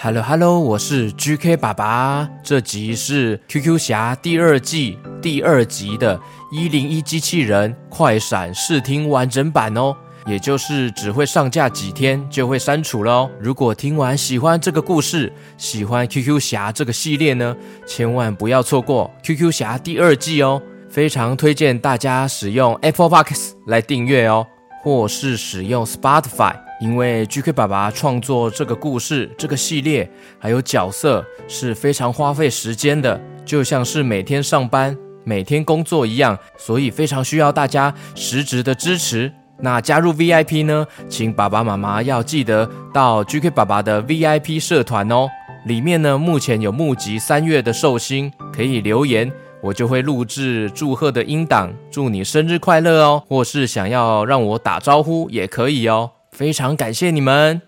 Hello Hello，我是 GK 爸爸。这集是 QQ 侠第二季第二集的一零一机器人快闪试听完整版哦，也就是只会上架几天就会删除了哦。如果听完喜欢这个故事，喜欢 QQ 侠这个系列呢，千万不要错过 QQ 侠第二季哦。非常推荐大家使用 Apple Podcast 来订阅哦，或是使用 Spotify，因为 GK 爸爸创作这个故事、这个系列还有角色是非常花费时间的，就像是每天上班、每天工作一样，所以非常需要大家实质的支持。那加入 VIP 呢，请爸爸妈妈要记得到 GK 爸爸的 VIP 社团哦，里面呢目前有募集三月的寿星，可以留言。我就会录制祝贺的音档，祝你生日快乐哦！或是想要让我打招呼也可以哦，非常感谢你们。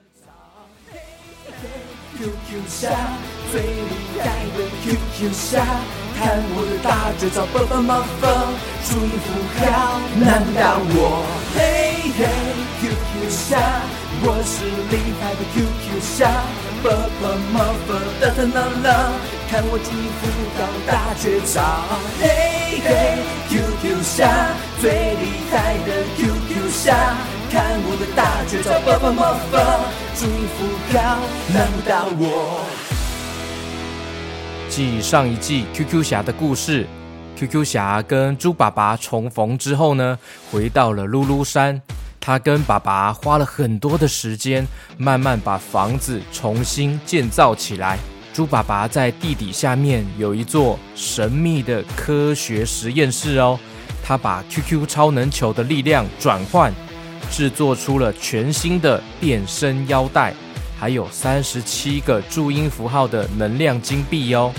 QQ 侠最厉害的 QQ 侠，看我的大绝招，蹦蹦蹦蹦，注音符号难倒我。嘿嘿，QQ 侠，我是厉害的 QQ 侠，蹦蹦蹦蹦，哒哒哒哒。看我注音符号大绝招，嘿嘿，QQ 侠最厉害的 QQ 侠，看我的大绝招，蹦蹦蹦蹦，注音符号难不倒我。继上一季 QQ 侠的故事，QQ 侠跟猪爸爸重逢之后呢，回到了噜噜山，他跟爸爸花了很多的时间，慢慢把房子重新建造起来。猪爸爸在地底下面有一座神秘的科学实验室哦，他把 QQ 超能球的力量转换，制作出了全新的变身腰带，还有三十七个注音符号的能量金币哦，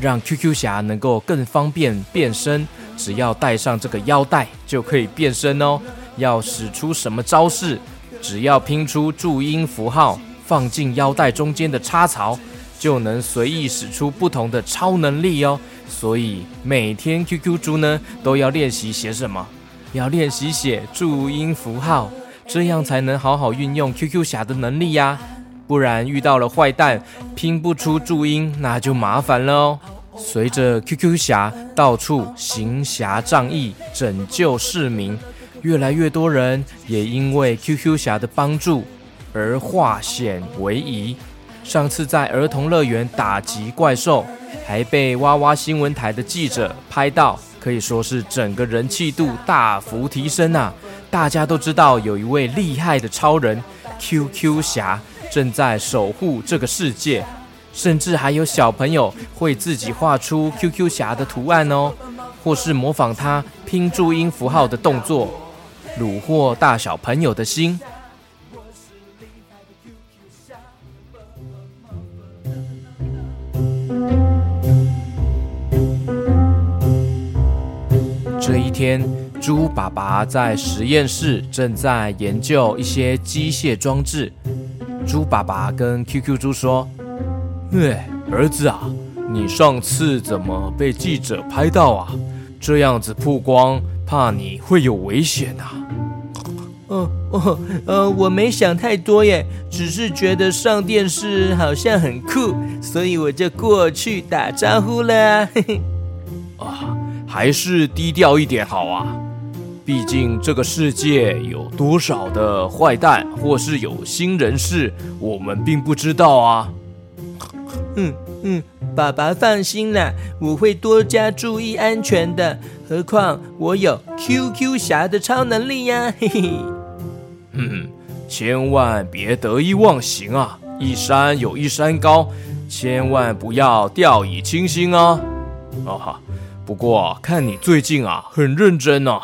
让 QQ 侠能够更方便变身，只要戴上这个腰带就可以变身哦。要使出什么招式，只要拼出注音符号，放进腰带中间的插槽。就能随意使出不同的超能力哦，所以每天 QQ 猪呢都要练习写什么？要练习写注音符号，这样才能好好运用 QQ 侠的能力呀。不然遇到了坏蛋拼不出注音，那就麻烦了哦。随着 QQ 侠到处行侠仗义，拯救市民，越来越多人也因为 QQ 侠的帮助而化险为夷。上次在儿童乐园打击怪兽，还被哇哇新闻台的记者拍到，可以说是整个人气度大幅提升啊！大家都知道有一位厉害的超人 QQ 侠正在守护这个世界，甚至还有小朋友会自己画出 QQ 侠的图案哦，或是模仿他拼注音符号的动作，虏获大小朋友的心。这一天，猪爸爸在实验室正在研究一些机械装置。猪爸爸跟 QQ 猪说：“哎，儿子啊，你上次怎么被记者拍到啊？这样子曝光，怕你会有危险啊。”“哦哦呃，我没想太多耶，只是觉得上电视好像很酷，所以我就过去打招呼了。”嘿嘿。啊。还是低调一点好啊，毕竟这个世界有多少的坏蛋或是有心人士，我们并不知道啊。嗯嗯，爸爸放心啦，我会多加注意安全的。何况我有 QQ 侠的超能力呀，嘿嘿。嗯，千万别得意忘形啊！一山有一山高，千万不要掉以轻心啊！哦哈。不过看你最近啊很认真啊，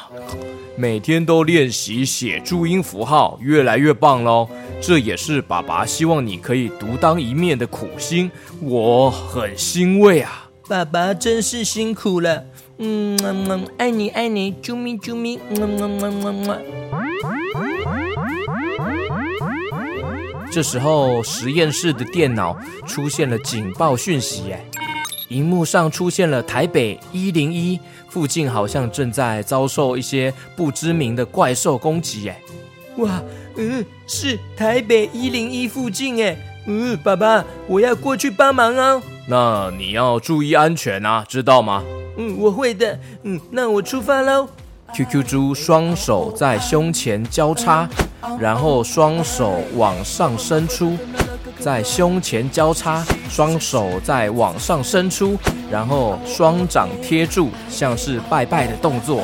每天都练习写注音符号，越来越棒喽。这也是爸爸希望你可以独当一面的苦心，我很欣慰啊。爸爸真是辛苦了，嗯，嗯，爱你爱你，啾咪啾咪，嗯嗯嗯嗯嗯。这时候实验室的电脑出现了警报讯息，哎。荧幕上出现了台北一零一附近，好像正在遭受一些不知名的怪兽攻击。哎，哇，嗯，是台北一零一附近。哎，嗯，爸爸，我要过去帮忙哦。那你要注意安全啊，知道吗？嗯，我会的。嗯，那我出发喽。QQ 猪双手在胸前交叉，然后双手往上伸出，在胸前交叉，双手再往上伸出，然后双掌贴住，像是拜拜的动作。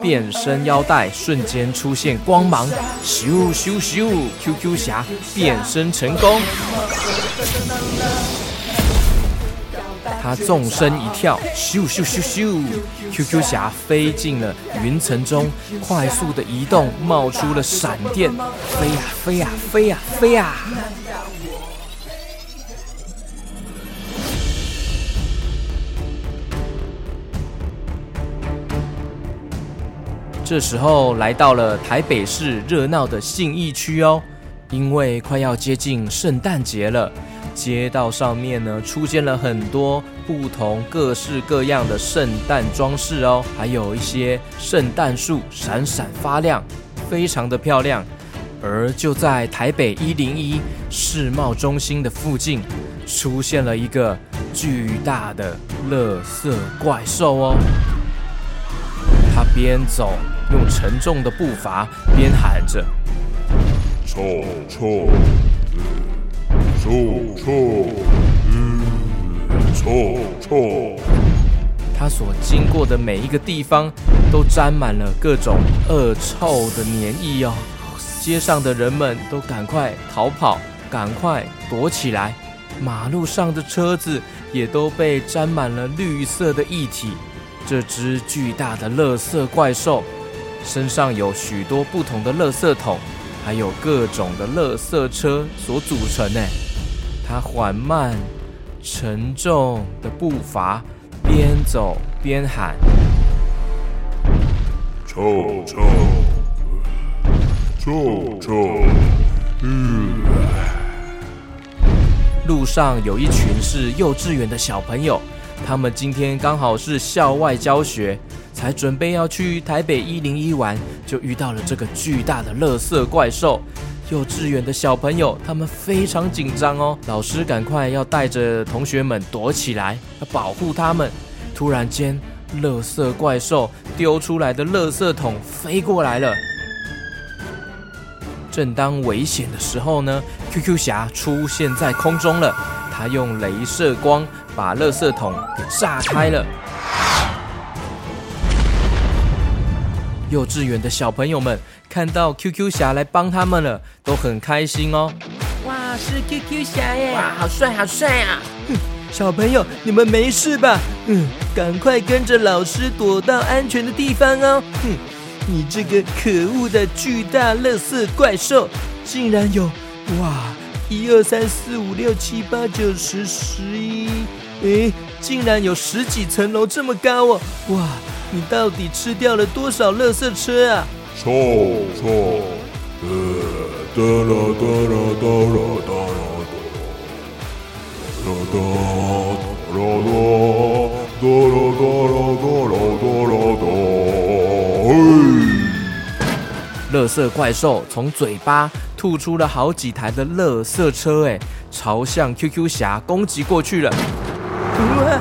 变身腰带瞬间出现光芒，咻咻咻！QQ 侠变身成功。他纵身一跳，咻咻咻咻！QQ 侠飞进了云层中，快速的移动，冒出了闪电，飞呀飞呀飞呀飞呀！这时候来到了台北市热闹的信义区哦，因为快要接近圣诞节了。街道上面呢，出现了很多不同各式各样的圣诞装饰哦，还有一些圣诞树闪闪发亮，非常的漂亮。而就在台北一零一世贸中心的附近，出现了一个巨大的乐色怪兽哦。他边走，用沉重的步伐，边喊着：“臭臭。”臭臭，臭臭。他所经过的每一个地方，都沾满了各种恶臭的粘液哦。街上的人们都赶快逃跑，赶快躲起来。马路上的车子也都被沾满了绿色的液体。这只巨大的垃圾怪兽，身上有许多不同的垃圾桶，还有各种的垃圾车所组成呢。它缓慢、沉重的步伐，边走边喊：“臭臭，臭臭。”嗯。路上有一群是幼稚园的小朋友，他们今天刚好是校外教学，才准备要去台北一零一玩，就遇到了这个巨大的垃圾怪兽。幼稚园的小朋友，他们非常紧张哦。老师赶快要带着同学们躲起来，要保护他们。突然间，垃圾怪兽丢出来的垃圾桶飞过来了。正当危险的时候呢，QQ 侠出现在空中了。他用镭射光把垃圾桶给炸开了。幼稚园的小朋友们。看到 QQ 侠来帮他们了，都很开心哦。哇，是 QQ 侠耶！哇，好帅，好帅啊！小朋友，你们没事吧？嗯，赶快跟着老师躲到安全的地方哦。哼，你这个可恶的巨大垃圾怪兽，竟然有哇，一二三四五六七八九十十一，诶，竟然有十几层楼这么高哦！哇，你到底吃掉了多少垃圾车啊？臭臭，哒哒啦哒啦哒啦哒啦哒，哒哒哒啦哒，哒啦哒啦哒啦哒啦哒，嘿！垃圾怪兽从嘴巴吐出了好几台的垃圾车，哎，朝向 QQ 侠攻击过去了。哇，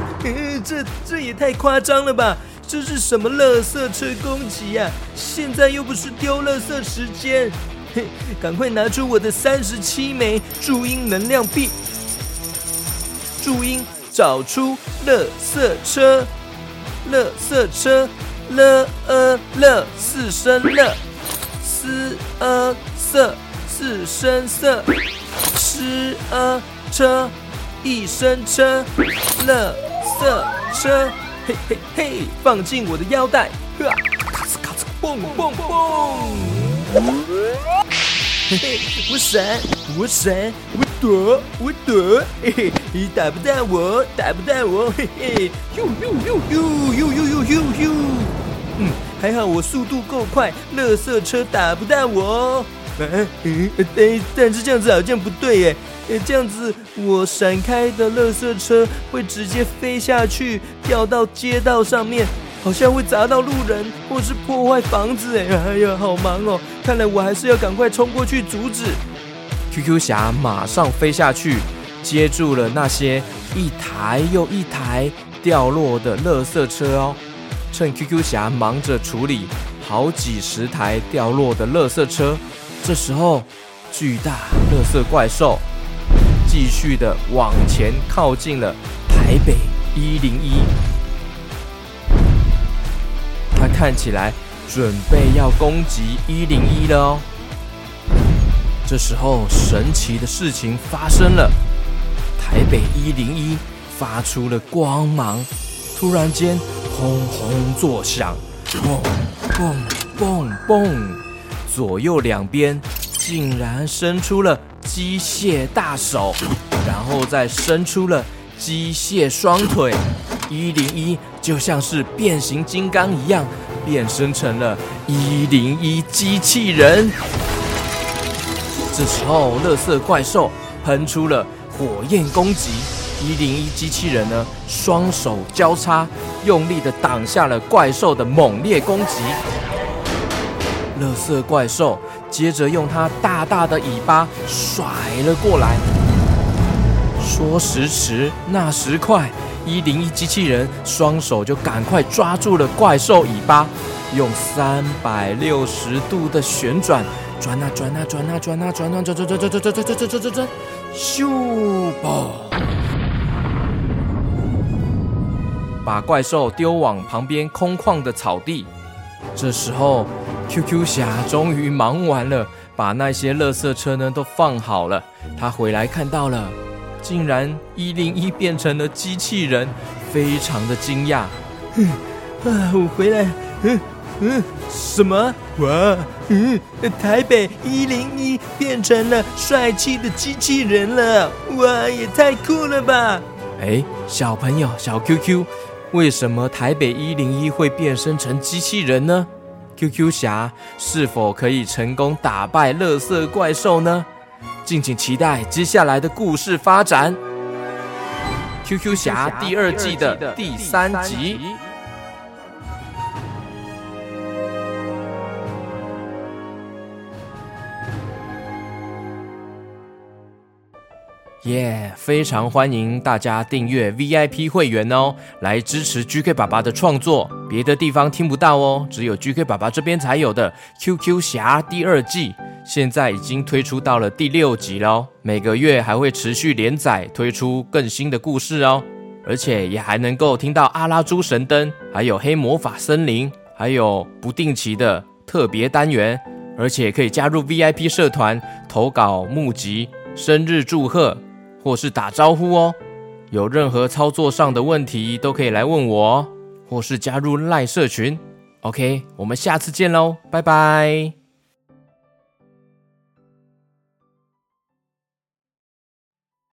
这这也太夸张了吧！这是什么垃圾车攻击呀？现在又不是丢垃圾时间，嘿，赶快拿出我的三十七枚注音能量币。注音找出垃圾车，垃圾车，乐呃乐四声乐，四呃色四声色，吃呃车一声车，乐色车。嘿嘿嘿！放进我的腰带，咔嚓咔嚓，蹦蹦蹦！嘿嘿，我闪，我闪，我躲，我躲，嘿嘿，你打不到我，打不到我，嘿嘿，呦呦呦呦呦呦呦呦呦！嗯，还好我速度够快，垃圾车打不到我。哎，但是这样子好像不对耶。这样子我闪开的垃圾车会直接飞下去，掉到街道上面，好像会砸到路人或是破坏房子。哎，哎呀，好忙哦！看来我还是要赶快冲过去阻止。QQ 侠马上飞下去，接住了那些一台又一台掉落的垃圾车哦。趁 QQ 侠忙着处理好几十台掉落的垃圾车，这时候巨大垃圾怪兽继续的往前靠近了台北一零一。它看起来准备要攻击一零一了哦。这时候，神奇的事情发生了，台北一零一发出了光芒，突然间。轰轰作响，嘣嘣嘣嘣，左右两边竟然伸出了机械大手，然后再伸出了机械双腿，一零一就像是变形金刚一样，变身成了一零一机器人。这时候，乐色怪兽喷出了火焰攻击。一零一机器人呢，双手交叉，用力的挡下了怪兽的猛烈攻击。乐色怪兽接着用它大大的尾巴甩了过来。说时迟，那时快，一零一机器人双手就赶快抓住了怪兽尾巴，用三百六十度的旋转，转啊转啊转啊转啊转啊转转转转转转转转转转转，咻吧！把怪兽丢往旁边空旷的草地。这时候，QQ 侠终于忙完了，把那些垃圾车呢都放好了。他回来看到了，竟然一零一变成了机器人，非常的惊讶。嗯，啊，我回来，嗯嗯，什么？哇，嗯，台北一零一变成了帅气的机器人了，哇，也太酷了吧！哎，小朋友，小 QQ。为什么台北一零一会变身成机器人呢？QQ 侠是否可以成功打败乐色怪兽呢？敬请期待接下来的故事发展。QQ 侠第二季的第三集。耶非常欢迎大家订阅 VIP 会员哦，来支持 GK 爸爸的创作。别的地方听不到哦，只有 GK 爸爸这边才有的 QQ 侠第二季，现在已经推出到了第六集喽。每个月还会持续连载，推出更新的故事哦。而且也还能够听到阿拉猪神灯，还有黑魔法森林，还有不定期的特别单元，而且可以加入 VIP 社团，投稿募集、生日祝贺。或是打招呼哦，有任何操作上的问题都可以来问我哦，或是加入赖社群。OK，我们下次见喽，拜拜。